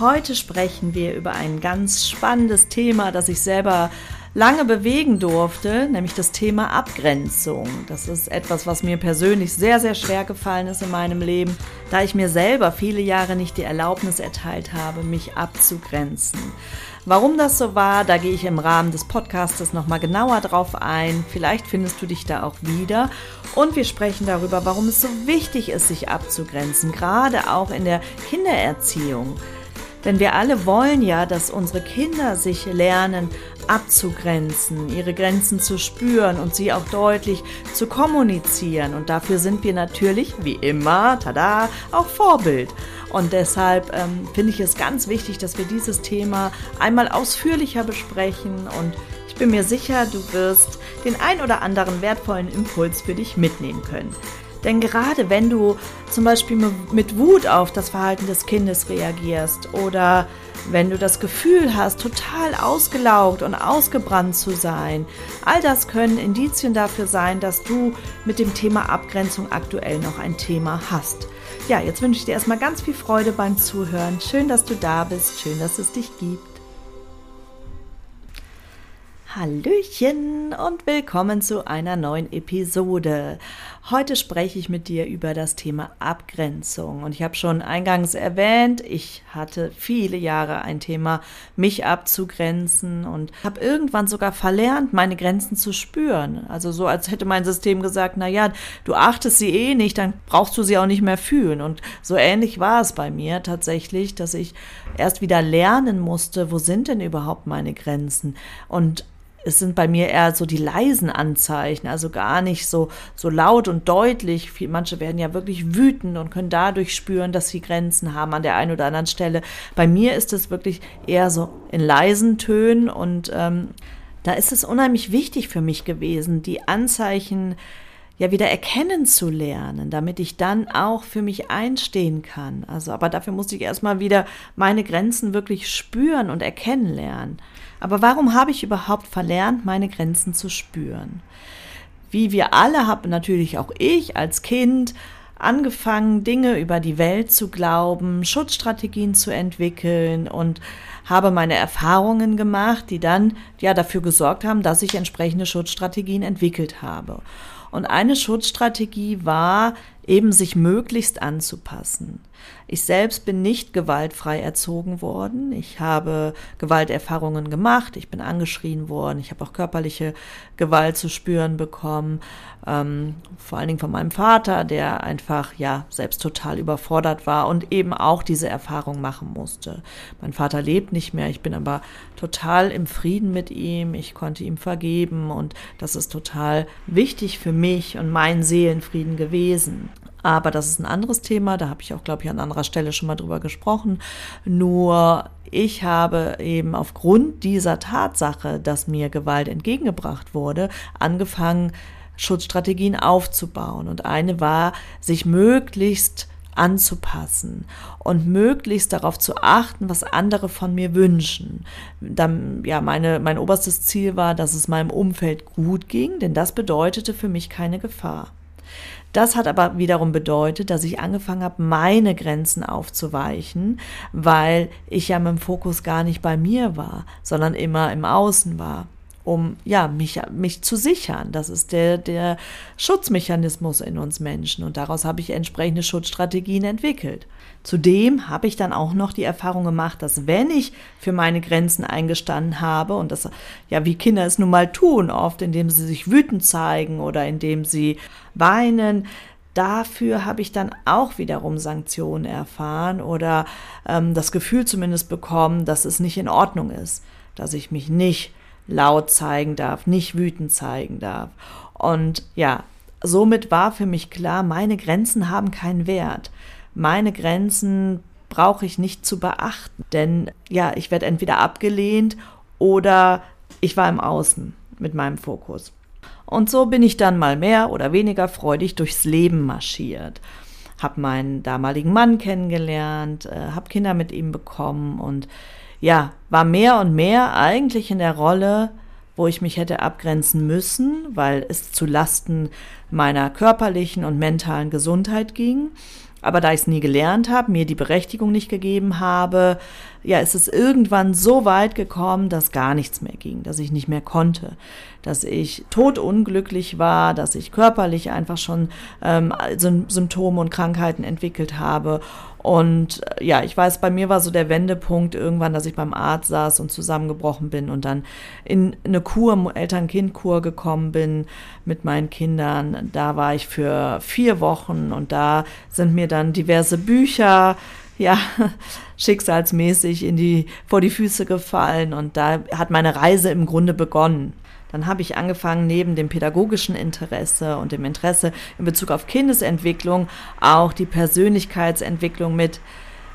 Heute sprechen wir über ein ganz spannendes Thema, das ich selber lange bewegen durfte, nämlich das Thema Abgrenzung. Das ist etwas, was mir persönlich sehr, sehr schwer gefallen ist in meinem Leben, da ich mir selber viele Jahre nicht die Erlaubnis erteilt habe, mich abzugrenzen. Warum das so war, da gehe ich im Rahmen des Podcastes nochmal genauer drauf ein. Vielleicht findest du dich da auch wieder. Und wir sprechen darüber, warum es so wichtig ist, sich abzugrenzen, gerade auch in der Kindererziehung. Denn wir alle wollen ja, dass unsere Kinder sich lernen abzugrenzen, ihre Grenzen zu spüren und sie auch deutlich zu kommunizieren. Und dafür sind wir natürlich, wie immer, tada, auch Vorbild. Und deshalb ähm, finde ich es ganz wichtig, dass wir dieses Thema einmal ausführlicher besprechen und ich bin mir sicher, du wirst den ein oder anderen wertvollen Impuls für dich mitnehmen können. Denn gerade wenn du zum Beispiel mit Wut auf das Verhalten des Kindes reagierst oder wenn du das Gefühl hast, total ausgelaugt und ausgebrannt zu sein, all das können Indizien dafür sein, dass du mit dem Thema Abgrenzung aktuell noch ein Thema hast. Ja, jetzt wünsche ich dir erstmal ganz viel Freude beim Zuhören. Schön, dass du da bist. Schön, dass es dich gibt. Hallöchen und willkommen zu einer neuen Episode. Heute spreche ich mit dir über das Thema Abgrenzung. Und ich habe schon eingangs erwähnt, ich hatte viele Jahre ein Thema, mich abzugrenzen und habe irgendwann sogar verlernt, meine Grenzen zu spüren. Also so, als hätte mein System gesagt, na ja, du achtest sie eh nicht, dann brauchst du sie auch nicht mehr fühlen. Und so ähnlich war es bei mir tatsächlich, dass ich erst wieder lernen musste, wo sind denn überhaupt meine Grenzen? Und es sind bei mir eher so die leisen Anzeichen, also gar nicht so, so laut und deutlich. Manche werden ja wirklich wütend und können dadurch spüren, dass sie Grenzen haben an der einen oder anderen Stelle. Bei mir ist es wirklich eher so in leisen Tönen und ähm, da ist es unheimlich wichtig für mich gewesen, die Anzeichen ja wieder erkennen zu lernen, damit ich dann auch für mich einstehen kann. Also, aber dafür muss ich erstmal wieder meine Grenzen wirklich spüren und erkennen lernen. Aber warum habe ich überhaupt verlernt, meine Grenzen zu spüren? Wie wir alle haben natürlich auch ich als Kind angefangen, Dinge über die Welt zu glauben, Schutzstrategien zu entwickeln und habe meine Erfahrungen gemacht, die dann ja dafür gesorgt haben, dass ich entsprechende Schutzstrategien entwickelt habe. Und eine Schutzstrategie war, eben sich möglichst anzupassen. Ich selbst bin nicht gewaltfrei erzogen worden. Ich habe Gewalterfahrungen gemacht. Ich bin angeschrien worden. Ich habe auch körperliche Gewalt zu spüren bekommen. Ähm, vor allen Dingen von meinem Vater, der einfach ja selbst total überfordert war und eben auch diese Erfahrung machen musste. Mein Vater lebt nicht mehr. Ich bin aber total im Frieden mit ihm. Ich konnte ihm vergeben und das ist total wichtig für mich und meinen Seelenfrieden gewesen. Aber das ist ein anderes Thema, da habe ich auch, glaube ich, an anderer Stelle schon mal drüber gesprochen. Nur ich habe eben aufgrund dieser Tatsache, dass mir Gewalt entgegengebracht wurde, angefangen, Schutzstrategien aufzubauen. Und eine war, sich möglichst anzupassen und möglichst darauf zu achten, was andere von mir wünschen. Dann, ja, meine, mein oberstes Ziel war, dass es meinem Umfeld gut ging, denn das bedeutete für mich keine Gefahr. Das hat aber wiederum bedeutet, dass ich angefangen habe, meine Grenzen aufzuweichen, weil ich ja mit dem Fokus gar nicht bei mir war, sondern immer im Außen war um ja mich mich zu sichern. Das ist der der Schutzmechanismus in uns Menschen und daraus habe ich entsprechende Schutzstrategien entwickelt. Zudem habe ich dann auch noch die Erfahrung gemacht, dass wenn ich für meine Grenzen eingestanden habe und das ja wie Kinder es nun mal tun, oft indem sie sich wütend zeigen oder indem sie weinen, dafür habe ich dann auch wiederum Sanktionen erfahren oder ähm, das Gefühl zumindest bekommen, dass es nicht in Ordnung ist, dass ich mich nicht laut zeigen darf, nicht wütend zeigen darf. Und ja, somit war für mich klar, meine Grenzen haben keinen Wert. Meine Grenzen brauche ich nicht zu beachten, denn ja, ich werde entweder abgelehnt oder ich war im Außen mit meinem Fokus. Und so bin ich dann mal mehr oder weniger freudig durchs Leben marschiert. Hab meinen damaligen Mann kennengelernt, äh, hab Kinder mit ihm bekommen und ja, war mehr und mehr eigentlich in der Rolle, wo ich mich hätte abgrenzen müssen, weil es zu Lasten meiner körperlichen und mentalen Gesundheit ging. Aber da ich es nie gelernt habe, mir die Berechtigung nicht gegeben habe, ja, ist es irgendwann so weit gekommen, dass gar nichts mehr ging, dass ich nicht mehr konnte, dass ich totunglücklich war, dass ich körperlich einfach schon ähm, Symptome und Krankheiten entwickelt habe und äh, ja, ich weiß, bei mir war so der Wendepunkt irgendwann, dass ich beim Arzt saß und zusammengebrochen bin und dann in eine Kur, Eltern-Kind-Kur gekommen bin mit meinen Kindern. Da war ich für vier Wochen und da sind mir dann diverse Bücher, ja, schicksalsmäßig in die, vor die Füße gefallen und da hat meine Reise im Grunde begonnen. Dann habe ich angefangen, neben dem pädagogischen Interesse und dem Interesse in Bezug auf Kindesentwicklung auch die Persönlichkeitsentwicklung mit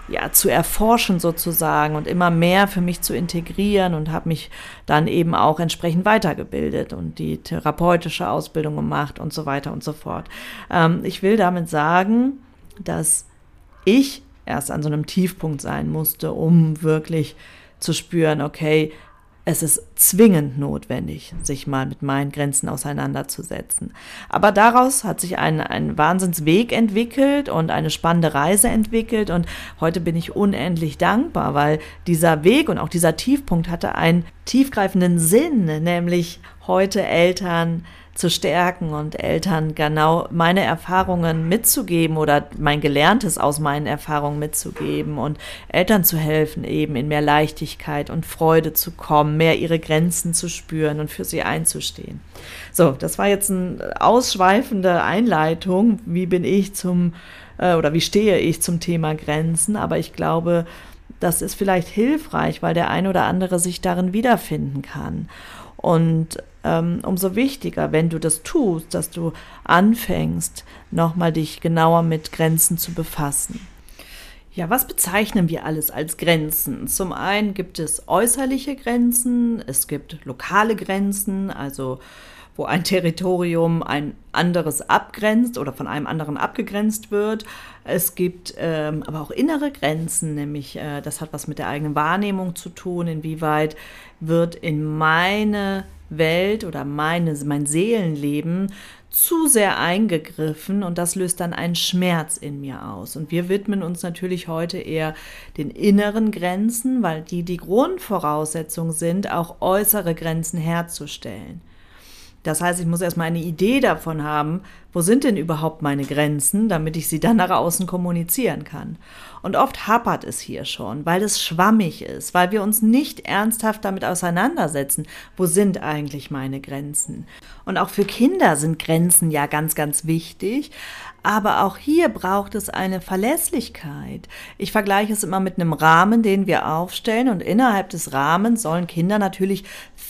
ja, zu erforschen sozusagen und immer mehr für mich zu integrieren und habe mich dann eben auch entsprechend weitergebildet und die therapeutische Ausbildung gemacht und so weiter und so fort. Ähm, ich will damit sagen, dass ich erst an so einem Tiefpunkt sein musste, um wirklich zu spüren, okay, es ist zwingend notwendig, sich mal mit meinen Grenzen auseinanderzusetzen. Aber daraus hat sich ein, ein Wahnsinnsweg entwickelt und eine spannende Reise entwickelt. Und heute bin ich unendlich dankbar, weil dieser Weg und auch dieser Tiefpunkt hatte einen tiefgreifenden Sinn, nämlich heute Eltern zu stärken und Eltern genau meine Erfahrungen mitzugeben oder mein Gelerntes aus meinen Erfahrungen mitzugeben und Eltern zu helfen, eben in mehr Leichtigkeit und Freude zu kommen, mehr ihre Grenzen zu spüren und für sie einzustehen. So, das war jetzt eine ausschweifende Einleitung. Wie bin ich zum äh, oder wie stehe ich zum Thema Grenzen? Aber ich glaube, das ist vielleicht hilfreich, weil der ein oder andere sich darin wiederfinden kann. Und ähm, umso wichtiger, wenn du das tust, dass du anfängst, nochmal dich genauer mit Grenzen zu befassen. Ja, was bezeichnen wir alles als Grenzen? Zum einen gibt es äußerliche Grenzen, es gibt lokale Grenzen, also wo ein Territorium ein anderes abgrenzt oder von einem anderen abgegrenzt wird. Es gibt ähm, aber auch innere Grenzen, nämlich äh, das hat was mit der eigenen Wahrnehmung zu tun, inwieweit wird in meine Welt oder meine, mein Seelenleben zu sehr eingegriffen und das löst dann einen Schmerz in mir aus. Und wir widmen uns natürlich heute eher den inneren Grenzen, weil die die Grundvoraussetzung sind, auch äußere Grenzen herzustellen. Das heißt, ich muss erstmal eine Idee davon haben, wo sind denn überhaupt meine Grenzen, damit ich sie dann nach außen kommunizieren kann. Und oft hapert es hier schon, weil es schwammig ist, weil wir uns nicht ernsthaft damit auseinandersetzen, wo sind eigentlich meine Grenzen. Und auch für Kinder sind Grenzen ja ganz, ganz wichtig, aber auch hier braucht es eine Verlässlichkeit. Ich vergleiche es immer mit einem Rahmen, den wir aufstellen und innerhalb des Rahmens sollen Kinder natürlich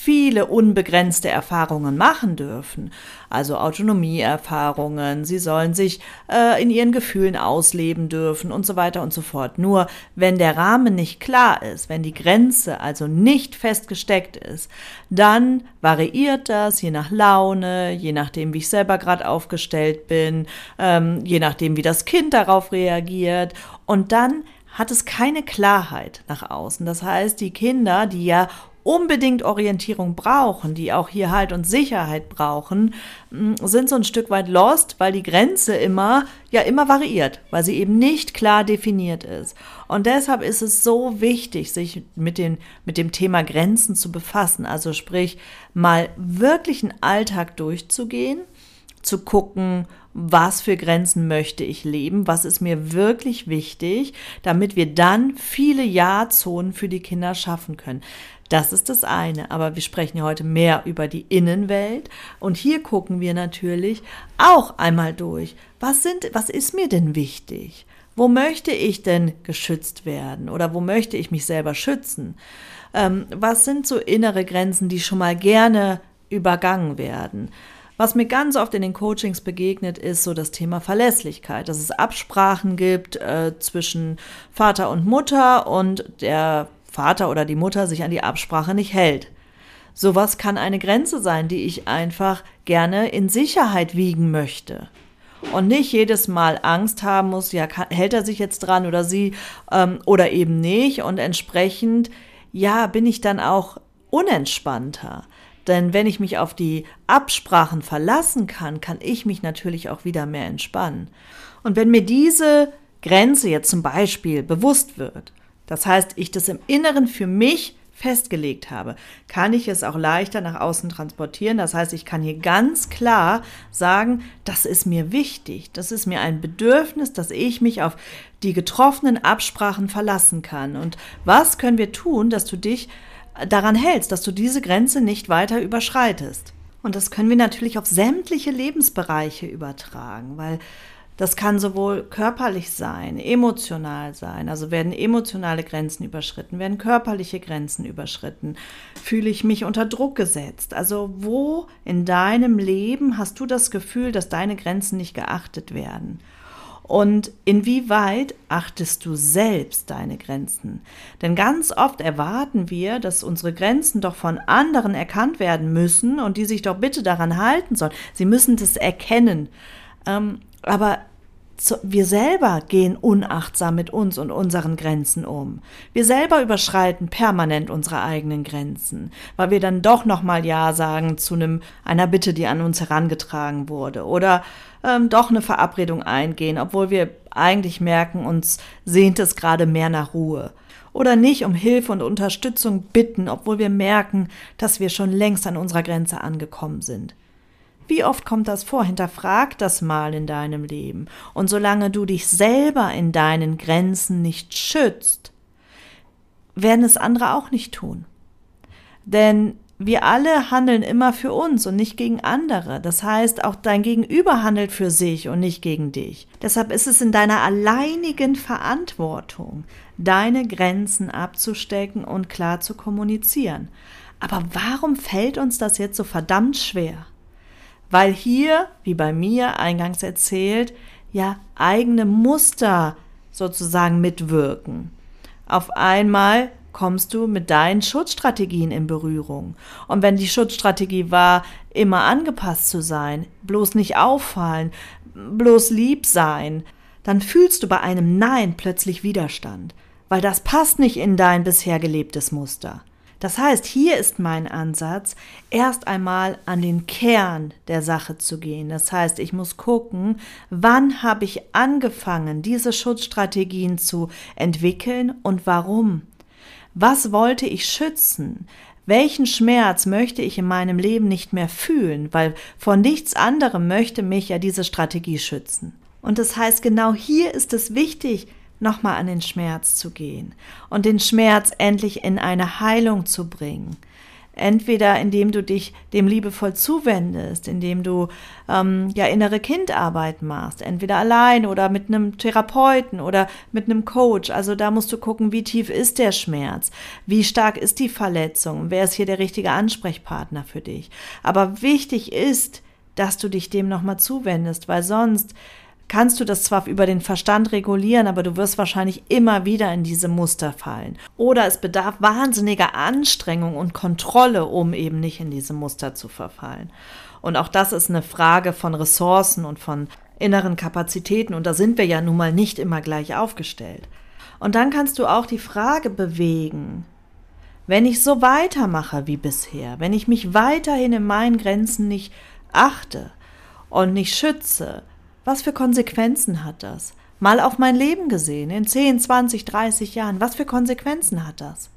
viele unbegrenzte Erfahrungen machen dürfen. Also Autonomieerfahrungen, sie sollen sich äh, in ihren Gefühlen ausleben dürfen und so weiter und so fort. Nur wenn der Rahmen nicht klar ist, wenn die Grenze also nicht festgesteckt ist, dann variiert das je nach Laune, je nachdem, wie ich selber gerade aufgestellt bin, ähm, je nachdem, wie das Kind darauf reagiert. Und dann hat es keine Klarheit nach außen. Das heißt, die Kinder, die ja unbedingt Orientierung brauchen, die auch hier Halt und Sicherheit brauchen, mm, sind so ein Stück weit lost, weil die Grenze immer, ja, immer variiert, weil sie eben nicht klar definiert ist. Und deshalb ist es so wichtig, sich mit, den, mit dem Thema Grenzen zu befassen. Also sprich, mal wirklich einen Alltag durchzugehen, zu gucken, was für Grenzen möchte ich leben, was ist mir wirklich wichtig, damit wir dann viele Ja-Zonen für die Kinder schaffen können. Das ist das eine, aber wir sprechen ja heute mehr über die Innenwelt und hier gucken wir natürlich auch einmal durch. Was sind, was ist mir denn wichtig? Wo möchte ich denn geschützt werden oder wo möchte ich mich selber schützen? Ähm, was sind so innere Grenzen, die schon mal gerne übergangen werden? Was mir ganz oft in den Coachings begegnet, ist so das Thema Verlässlichkeit, dass es Absprachen gibt äh, zwischen Vater und Mutter und der Vater oder die Mutter sich an die Absprache nicht hält. Sowas kann eine Grenze sein, die ich einfach gerne in Sicherheit wiegen möchte. Und nicht jedes Mal Angst haben muss, ja, hält er sich jetzt dran oder sie ähm, oder eben nicht. Und entsprechend, ja, bin ich dann auch unentspannter. Denn wenn ich mich auf die Absprachen verlassen kann, kann ich mich natürlich auch wieder mehr entspannen. Und wenn mir diese Grenze jetzt zum Beispiel bewusst wird, das heißt, ich das im Inneren für mich festgelegt habe, kann ich es auch leichter nach außen transportieren. Das heißt, ich kann hier ganz klar sagen, das ist mir wichtig, das ist mir ein Bedürfnis, dass ich mich auf die getroffenen Absprachen verlassen kann. Und was können wir tun, dass du dich daran hältst, dass du diese Grenze nicht weiter überschreitest. Und das können wir natürlich auf sämtliche Lebensbereiche übertragen, weil das kann sowohl körperlich sein, emotional sein, also werden emotionale Grenzen überschritten, werden körperliche Grenzen überschritten, fühle ich mich unter Druck gesetzt. Also wo in deinem Leben hast du das Gefühl, dass deine Grenzen nicht geachtet werden? Und inwieweit achtest du selbst deine Grenzen? Denn ganz oft erwarten wir, dass unsere Grenzen doch von anderen erkannt werden müssen und die sich doch bitte daran halten sollen. Sie müssen das erkennen. Ähm, aber wir selber gehen unachtsam mit uns und unseren Grenzen um. Wir selber überschreiten permanent unsere eigenen Grenzen, weil wir dann doch nochmal Ja sagen zu einem, einer Bitte, die an uns herangetragen wurde oder ähm, doch eine Verabredung eingehen, obwohl wir eigentlich merken, uns sehnt es gerade mehr nach Ruhe. Oder nicht um Hilfe und Unterstützung bitten, obwohl wir merken, dass wir schon längst an unserer Grenze angekommen sind. Wie oft kommt das vor? Hinterfrag das mal in deinem Leben. Und solange du dich selber in deinen Grenzen nicht schützt, werden es andere auch nicht tun. Denn wir alle handeln immer für uns und nicht gegen andere. Das heißt, auch dein Gegenüber handelt für sich und nicht gegen dich. Deshalb ist es in deiner alleinigen Verantwortung, deine Grenzen abzustecken und klar zu kommunizieren. Aber warum fällt uns das jetzt so verdammt schwer? Weil hier, wie bei mir eingangs erzählt, ja eigene Muster sozusagen mitwirken. Auf einmal kommst du mit deinen Schutzstrategien in Berührung. Und wenn die Schutzstrategie war, immer angepasst zu sein, bloß nicht auffallen, bloß lieb sein, dann fühlst du bei einem Nein plötzlich Widerstand, weil das passt nicht in dein bisher gelebtes Muster. Das heißt, hier ist mein Ansatz, erst einmal an den Kern der Sache zu gehen. Das heißt, ich muss gucken, wann habe ich angefangen, diese Schutzstrategien zu entwickeln und warum. Was wollte ich schützen? Welchen Schmerz möchte ich in meinem Leben nicht mehr fühlen? Weil vor nichts anderem möchte mich ja diese Strategie schützen. Und das heißt, genau hier ist es wichtig, nochmal an den Schmerz zu gehen und den Schmerz endlich in eine Heilung zu bringen. Entweder indem du dich dem liebevoll zuwendest, indem du ähm, ja innere Kindarbeit machst, entweder allein oder mit einem Therapeuten oder mit einem Coach. Also da musst du gucken, wie tief ist der Schmerz, wie stark ist die Verletzung, wer ist hier der richtige Ansprechpartner für dich. Aber wichtig ist, dass du dich dem nochmal zuwendest, weil sonst kannst du das zwar über den Verstand regulieren, aber du wirst wahrscheinlich immer wieder in diese Muster fallen. Oder es bedarf wahnsinniger Anstrengung und Kontrolle, um eben nicht in diese Muster zu verfallen. Und auch das ist eine Frage von Ressourcen und von inneren Kapazitäten und da sind wir ja nun mal nicht immer gleich aufgestellt. Und dann kannst du auch die Frage bewegen, wenn ich so weitermache wie bisher, wenn ich mich weiterhin in meinen Grenzen nicht achte und nicht schütze, was für Konsequenzen hat das? Mal auf mein Leben gesehen, in 10, 20, 30 Jahren, was für Konsequenzen hat das?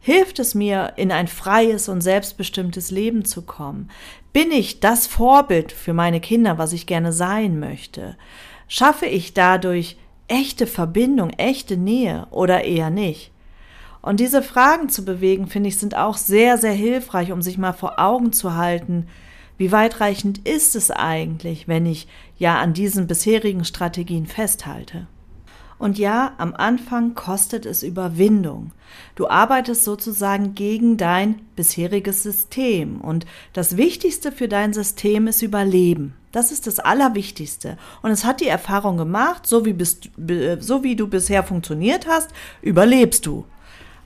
Hilft es mir, in ein freies und selbstbestimmtes Leben zu kommen? Bin ich das Vorbild für meine Kinder, was ich gerne sein möchte? Schaffe ich dadurch echte Verbindung, echte Nähe oder eher nicht? Und diese Fragen zu bewegen, finde ich, sind auch sehr, sehr hilfreich, um sich mal vor Augen zu halten, wie weitreichend ist es eigentlich, wenn ich ja an diesen bisherigen Strategien festhalte? Und ja, am Anfang kostet es Überwindung. Du arbeitest sozusagen gegen dein bisheriges System. Und das Wichtigste für dein System ist Überleben. Das ist das Allerwichtigste. Und es hat die Erfahrung gemacht, so wie, bist, so wie du bisher funktioniert hast, überlebst du.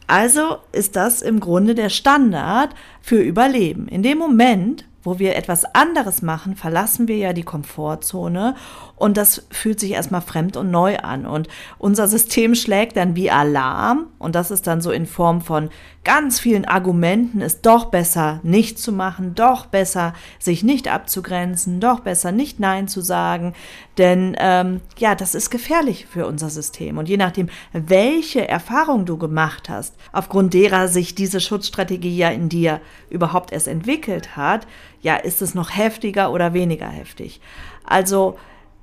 Also ist das im Grunde der Standard für Überleben. In dem Moment, wo wir etwas anderes machen, verlassen wir ja die Komfortzone und das fühlt sich erstmal fremd und neu an. Und unser System schlägt dann wie Alarm und das ist dann so in Form von ganz vielen Argumenten, ist doch besser nicht zu machen, doch besser sich nicht abzugrenzen, doch besser nicht Nein zu sagen. Denn ähm, ja, das ist gefährlich für unser System. Und je nachdem, welche Erfahrung du gemacht hast, aufgrund derer sich diese Schutzstrategie ja in dir überhaupt erst entwickelt hat, ja, ist es noch heftiger oder weniger heftig. Also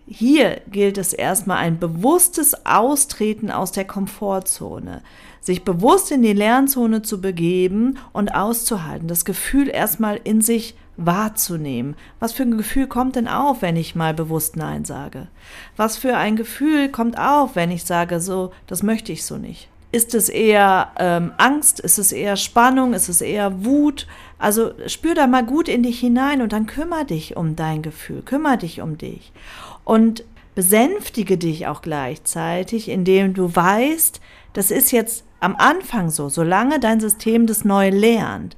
hier gilt es erstmal ein bewusstes Austreten aus der Komfortzone, sich bewusst in die Lernzone zu begeben und auszuhalten, das Gefühl erstmal in sich wahrzunehmen. Was für ein Gefühl kommt denn auf, wenn ich mal bewusst Nein sage? Was für ein Gefühl kommt auf, wenn ich sage, so, das möchte ich so nicht? Ist es eher ähm, Angst? Ist es eher Spannung? Ist es eher Wut? Also spür da mal gut in dich hinein und dann kümmere dich um dein Gefühl, kümmere dich um dich und besänftige dich auch gleichzeitig, indem du weißt, das ist jetzt am Anfang so, solange dein System das neu lernt.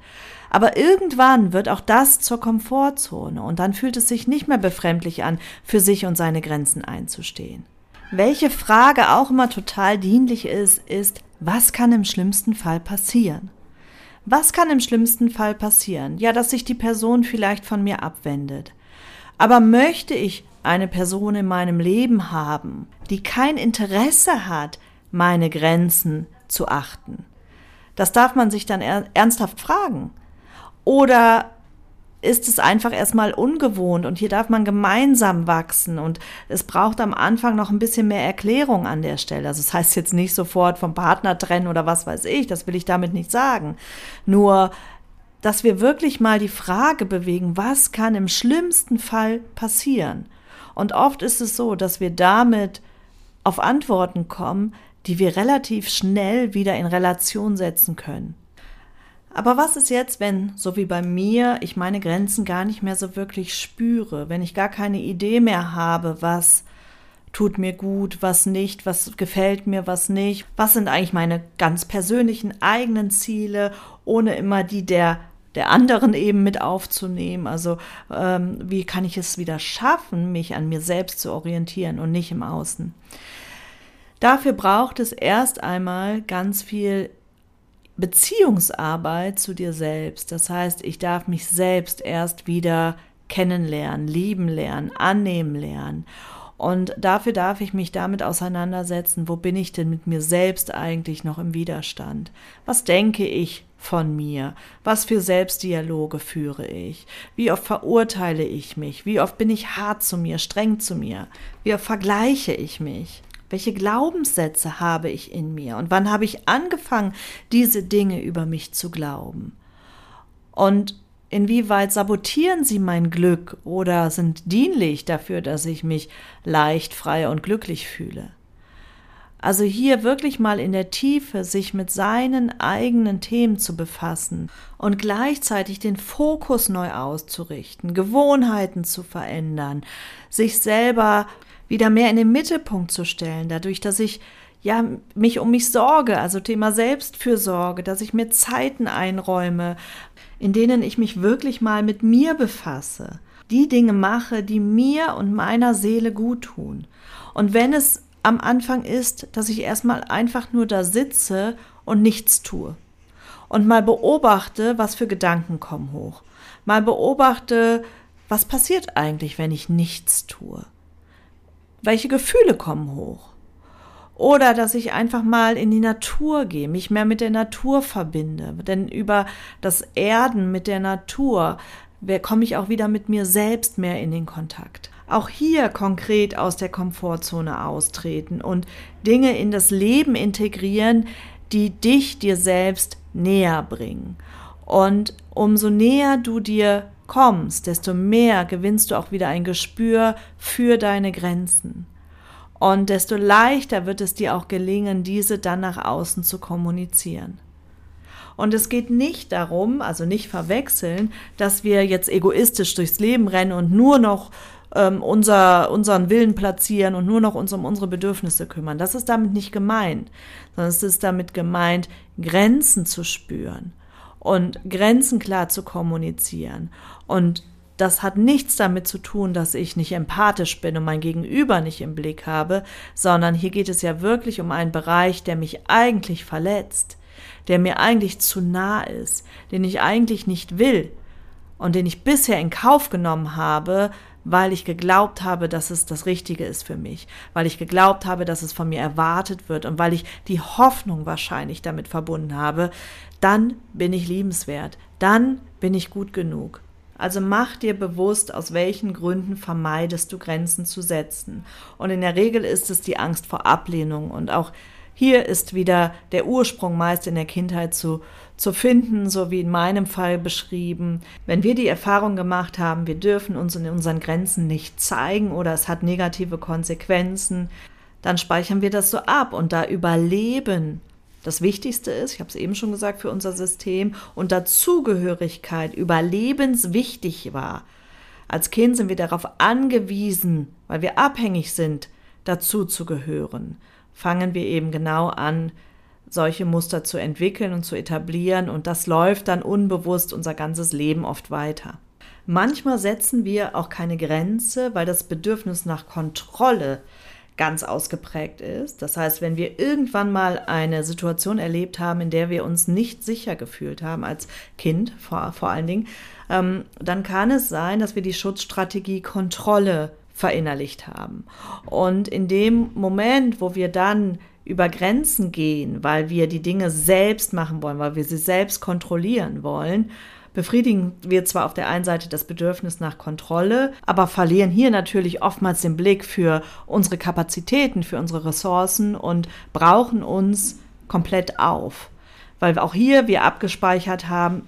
Aber irgendwann wird auch das zur Komfortzone und dann fühlt es sich nicht mehr befremdlich an, für sich und seine Grenzen einzustehen. Welche Frage auch immer total dienlich ist, ist, was kann im schlimmsten Fall passieren? Was kann im schlimmsten Fall passieren? Ja, dass sich die Person vielleicht von mir abwendet. Aber möchte ich eine Person in meinem Leben haben, die kein Interesse hat, meine Grenzen zu achten? Das darf man sich dann ernsthaft fragen. Oder ist es einfach erstmal ungewohnt und hier darf man gemeinsam wachsen und es braucht am Anfang noch ein bisschen mehr Erklärung an der Stelle. Also das heißt jetzt nicht sofort vom Partner trennen oder was weiß ich, das will ich damit nicht sagen. Nur, dass wir wirklich mal die Frage bewegen, was kann im schlimmsten Fall passieren? Und oft ist es so, dass wir damit auf Antworten kommen, die wir relativ schnell wieder in Relation setzen können. Aber was ist jetzt, wenn, so wie bei mir, ich meine Grenzen gar nicht mehr so wirklich spüre, wenn ich gar keine Idee mehr habe, was tut mir gut, was nicht, was gefällt mir, was nicht, was sind eigentlich meine ganz persönlichen eigenen Ziele, ohne immer die der der anderen eben mit aufzunehmen. Also ähm, wie kann ich es wieder schaffen, mich an mir selbst zu orientieren und nicht im Außen. Dafür braucht es erst einmal ganz viel Beziehungsarbeit zu dir selbst. Das heißt, ich darf mich selbst erst wieder kennenlernen, lieben lernen, annehmen lernen. Und dafür darf ich mich damit auseinandersetzen, wo bin ich denn mit mir selbst eigentlich noch im Widerstand? Was denke ich von mir? Was für Selbstdialoge führe ich? Wie oft verurteile ich mich? Wie oft bin ich hart zu mir, streng zu mir? Wie oft vergleiche ich mich? Welche Glaubenssätze habe ich in mir? Und wann habe ich angefangen, diese Dinge über mich zu glauben? Und inwieweit sabotieren sie mein Glück oder sind dienlich dafür, dass ich mich leicht, frei und glücklich fühle? Also hier wirklich mal in der Tiefe sich mit seinen eigenen Themen zu befassen und gleichzeitig den Fokus neu auszurichten, Gewohnheiten zu verändern, sich selber wieder mehr in den Mittelpunkt zu stellen, dadurch, dass ich ja mich um mich sorge, also Thema Selbstfürsorge, dass ich mir Zeiten einräume, in denen ich mich wirklich mal mit mir befasse, die Dinge mache, die mir und meiner Seele gut tun. Und wenn es am Anfang ist, dass ich erstmal einfach nur da sitze und nichts tue und mal beobachte, was für Gedanken kommen hoch. Mal beobachte, was passiert eigentlich, wenn ich nichts tue welche Gefühle kommen hoch. Oder dass ich einfach mal in die Natur gehe, mich mehr mit der Natur verbinde. Denn über das Erden mit der Natur komme ich auch wieder mit mir selbst mehr in den Kontakt. Auch hier konkret aus der Komfortzone austreten und Dinge in das Leben integrieren, die dich dir selbst näher bringen. Und umso näher du dir kommst, desto mehr gewinnst du auch wieder ein Gespür für deine Grenzen. Und desto leichter wird es dir auch gelingen, diese dann nach außen zu kommunizieren. Und es geht nicht darum, also nicht verwechseln, dass wir jetzt egoistisch durchs Leben rennen und nur noch ähm, unser, unseren Willen platzieren und nur noch uns um unsere Bedürfnisse kümmern. Das ist damit nicht gemeint, sondern es ist damit gemeint, Grenzen zu spüren und Grenzen klar zu kommunizieren. Und das hat nichts damit zu tun, dass ich nicht empathisch bin und mein Gegenüber nicht im Blick habe, sondern hier geht es ja wirklich um einen Bereich, der mich eigentlich verletzt, der mir eigentlich zu nah ist, den ich eigentlich nicht will und den ich bisher in Kauf genommen habe, weil ich geglaubt habe, dass es das Richtige ist für mich, weil ich geglaubt habe, dass es von mir erwartet wird und weil ich die Hoffnung wahrscheinlich damit verbunden habe, dann bin ich liebenswert, dann bin ich gut genug. Also mach dir bewusst, aus welchen Gründen vermeidest du Grenzen zu setzen. Und in der Regel ist es die Angst vor Ablehnung und auch hier ist wieder der Ursprung meist in der Kindheit zu, zu finden, so wie in meinem Fall beschrieben. Wenn wir die Erfahrung gemacht haben, wir dürfen uns in unseren Grenzen nicht zeigen oder es hat negative Konsequenzen, dann speichern wir das so ab und da Überleben das Wichtigste ist, ich habe es eben schon gesagt, für unser System und Dazugehörigkeit überlebenswichtig war. Als Kind sind wir darauf angewiesen, weil wir abhängig sind, dazu zu gehören fangen wir eben genau an, solche Muster zu entwickeln und zu etablieren und das läuft dann unbewusst unser ganzes Leben oft weiter. Manchmal setzen wir auch keine Grenze, weil das Bedürfnis nach Kontrolle ganz ausgeprägt ist. Das heißt, wenn wir irgendwann mal eine Situation erlebt haben, in der wir uns nicht sicher gefühlt haben, als Kind vor, vor allen Dingen, ähm, dann kann es sein, dass wir die Schutzstrategie Kontrolle verinnerlicht haben. Und in dem Moment, wo wir dann über Grenzen gehen, weil wir die Dinge selbst machen wollen, weil wir sie selbst kontrollieren wollen, befriedigen wir zwar auf der einen Seite das Bedürfnis nach Kontrolle, aber verlieren hier natürlich oftmals den Blick für unsere Kapazitäten, für unsere Ressourcen und brauchen uns komplett auf. Weil auch hier wir abgespeichert haben,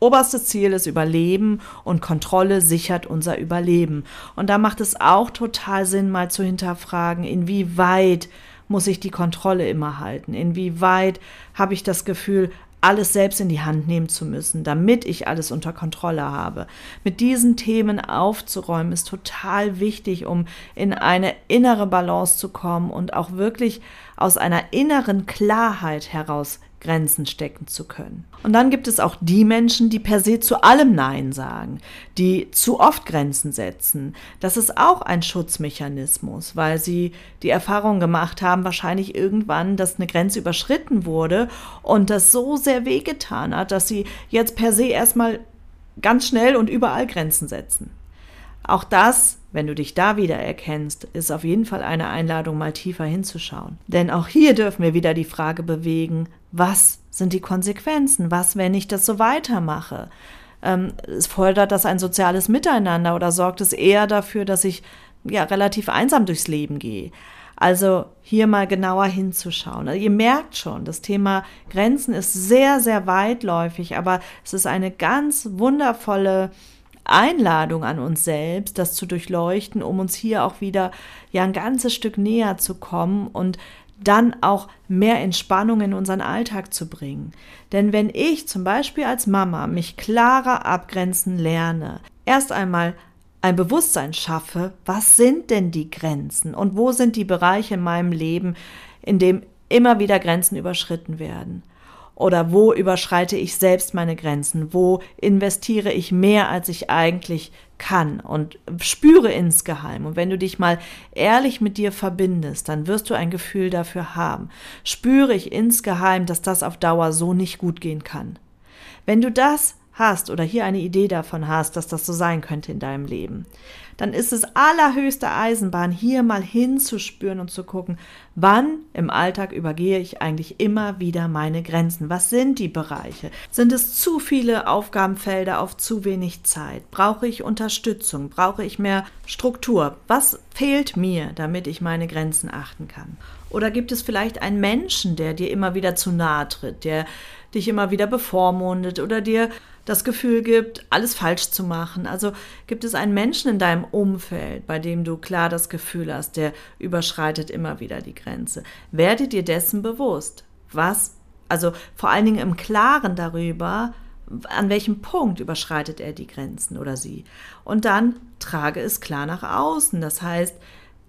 Oberstes Ziel ist Überleben und Kontrolle sichert unser Überleben. Und da macht es auch total Sinn, mal zu hinterfragen, inwieweit muss ich die Kontrolle immer halten? Inwieweit habe ich das Gefühl, alles selbst in die Hand nehmen zu müssen, damit ich alles unter Kontrolle habe. Mit diesen Themen aufzuräumen ist total wichtig, um in eine innere Balance zu kommen und auch wirklich aus einer inneren Klarheit heraus Grenzen stecken zu können. Und dann gibt es auch die Menschen, die per se zu allem Nein sagen, die zu oft Grenzen setzen. Das ist auch ein Schutzmechanismus, weil sie die Erfahrung gemacht haben, wahrscheinlich irgendwann, dass eine Grenze überschritten wurde und das so sehr wehgetan hat, dass sie jetzt per se erstmal ganz schnell und überall Grenzen setzen. Auch das, wenn du dich da wieder erkennst, ist auf jeden Fall eine Einladung, mal tiefer hinzuschauen. Denn auch hier dürfen wir wieder die Frage bewegen, was sind die Konsequenzen? Was, wenn ich das so weitermache? Ähm, fordert das ein soziales Miteinander oder sorgt es eher dafür, dass ich ja relativ einsam durchs Leben gehe? Also hier mal genauer hinzuschauen. Also ihr merkt schon, das Thema Grenzen ist sehr, sehr weitläufig, aber es ist eine ganz wundervolle Einladung an uns selbst, das zu durchleuchten, um uns hier auch wieder ja ein ganzes Stück näher zu kommen und dann auch mehr Entspannung in unseren Alltag zu bringen. Denn wenn ich zum Beispiel als Mama mich klarer abgrenzen lerne, erst einmal ein Bewusstsein schaffe, was sind denn die Grenzen und wo sind die Bereiche in meinem Leben, in dem immer wieder Grenzen überschritten werden oder wo überschreite ich selbst meine Grenzen? Wo investiere ich mehr, als ich eigentlich kann und spüre insgeheim. Und wenn du dich mal ehrlich mit dir verbindest, dann wirst du ein Gefühl dafür haben. Spüre ich insgeheim, dass das auf Dauer so nicht gut gehen kann. Wenn du das hast oder hier eine Idee davon hast, dass das so sein könnte in deinem Leben, dann ist es allerhöchste Eisenbahn, hier mal hinzuspüren und zu gucken, wann im Alltag übergehe ich eigentlich immer wieder meine Grenzen? Was sind die Bereiche? Sind es zu viele Aufgabenfelder auf zu wenig Zeit? Brauche ich Unterstützung? Brauche ich mehr Struktur? Was fehlt mir, damit ich meine Grenzen achten kann? Oder gibt es vielleicht einen Menschen, der dir immer wieder zu nahe tritt, der dich immer wieder bevormundet oder dir das Gefühl gibt, alles falsch zu machen. Also gibt es einen Menschen in deinem Umfeld, bei dem du klar das Gefühl hast, der überschreitet immer wieder die Grenze. Werde dir dessen bewusst. Was, also vor allen Dingen im Klaren darüber, an welchem Punkt überschreitet er die Grenzen oder sie. Und dann trage es klar nach außen. Das heißt,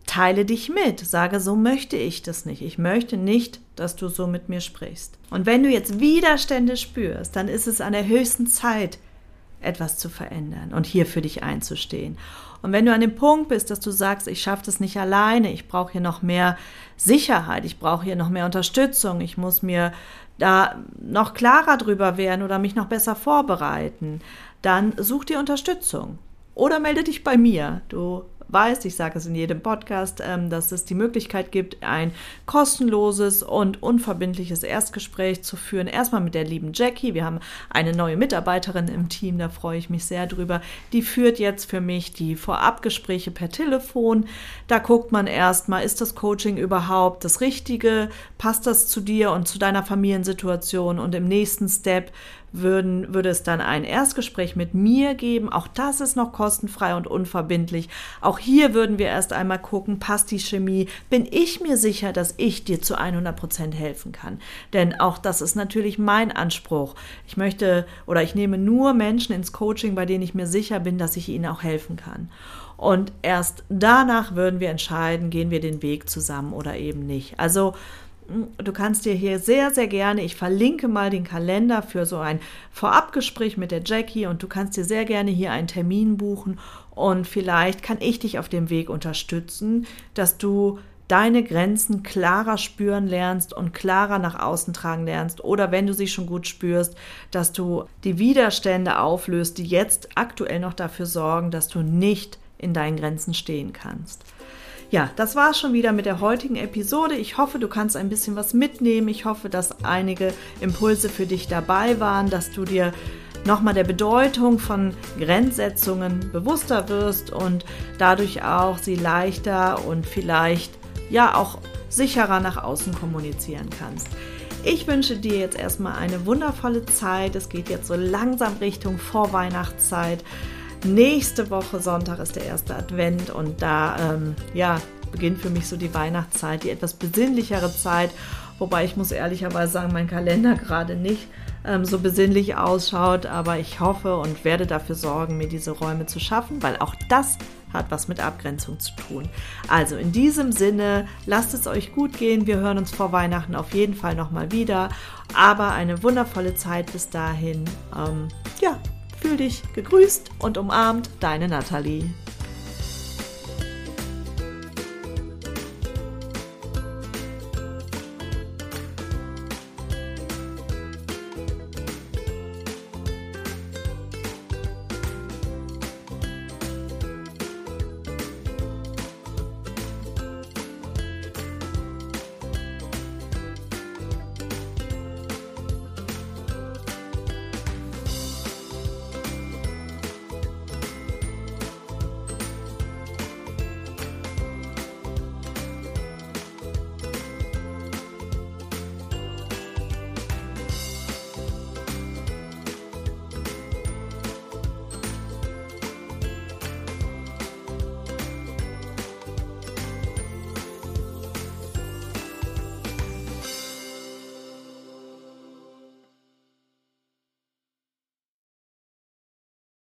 teile dich mit, sage, so möchte ich das nicht. Ich möchte nicht, dass du so mit mir sprichst. Und wenn du jetzt Widerstände spürst, dann ist es an der höchsten Zeit, etwas zu verändern und hier für dich einzustehen. Und wenn du an dem Punkt bist, dass du sagst, ich schaffe das nicht alleine, ich brauche hier noch mehr Sicherheit, ich brauche hier noch mehr Unterstützung, ich muss mir da noch klarer drüber werden oder mich noch besser vorbereiten, dann such dir Unterstützung. Oder melde dich bei mir. Du weißt, ich sage es in jedem Podcast, ähm, dass es die Möglichkeit gibt, ein kostenloses und unverbindliches Erstgespräch zu führen. Erstmal mit der lieben Jackie. Wir haben eine neue Mitarbeiterin im Team, da freue ich mich sehr drüber. Die führt jetzt für mich die Vorabgespräche per Telefon. Da guckt man erstmal, ist das Coaching überhaupt das Richtige? Passt das zu dir und zu deiner Familiensituation? Und im nächsten Step würden, würde es dann ein Erstgespräch mit mir geben. Auch das ist noch kostenfrei und unverbindlich. Auch hier würden wir erst einmal gucken, passt die Chemie? Bin ich mir sicher, dass ich dir zu 100 Prozent helfen kann? Denn auch das ist natürlich mein Anspruch. Ich möchte oder ich nehme nur Menschen ins Coaching, bei denen ich mir sicher bin, dass ich ihnen auch helfen kann. Und erst danach würden wir entscheiden, gehen wir den Weg zusammen oder eben nicht. Also Du kannst dir hier sehr, sehr gerne, ich verlinke mal den Kalender für so ein Vorabgespräch mit der Jackie und du kannst dir sehr gerne hier einen Termin buchen und vielleicht kann ich dich auf dem Weg unterstützen, dass du deine Grenzen klarer spüren lernst und klarer nach außen tragen lernst oder wenn du sie schon gut spürst, dass du die Widerstände auflöst, die jetzt aktuell noch dafür sorgen, dass du nicht in deinen Grenzen stehen kannst. Ja, das war es schon wieder mit der heutigen Episode. Ich hoffe, du kannst ein bisschen was mitnehmen. Ich hoffe, dass einige Impulse für dich dabei waren, dass du dir nochmal der Bedeutung von Grenzsetzungen bewusster wirst und dadurch auch sie leichter und vielleicht ja auch sicherer nach außen kommunizieren kannst. Ich wünsche dir jetzt erstmal eine wundervolle Zeit. Es geht jetzt so langsam Richtung Vorweihnachtszeit. Nächste Woche Sonntag ist der erste Advent und da ähm, ja, beginnt für mich so die Weihnachtszeit, die etwas besinnlichere Zeit. Wobei ich muss ehrlicherweise sagen, mein Kalender gerade nicht ähm, so besinnlich ausschaut, aber ich hoffe und werde dafür sorgen, mir diese Räume zu schaffen, weil auch das hat was mit Abgrenzung zu tun. Also in diesem Sinne, lasst es euch gut gehen. Wir hören uns vor Weihnachten auf jeden Fall nochmal wieder. Aber eine wundervolle Zeit bis dahin. Ähm, ja, Fühl dich gegrüßt und umarmt, deine Nathalie.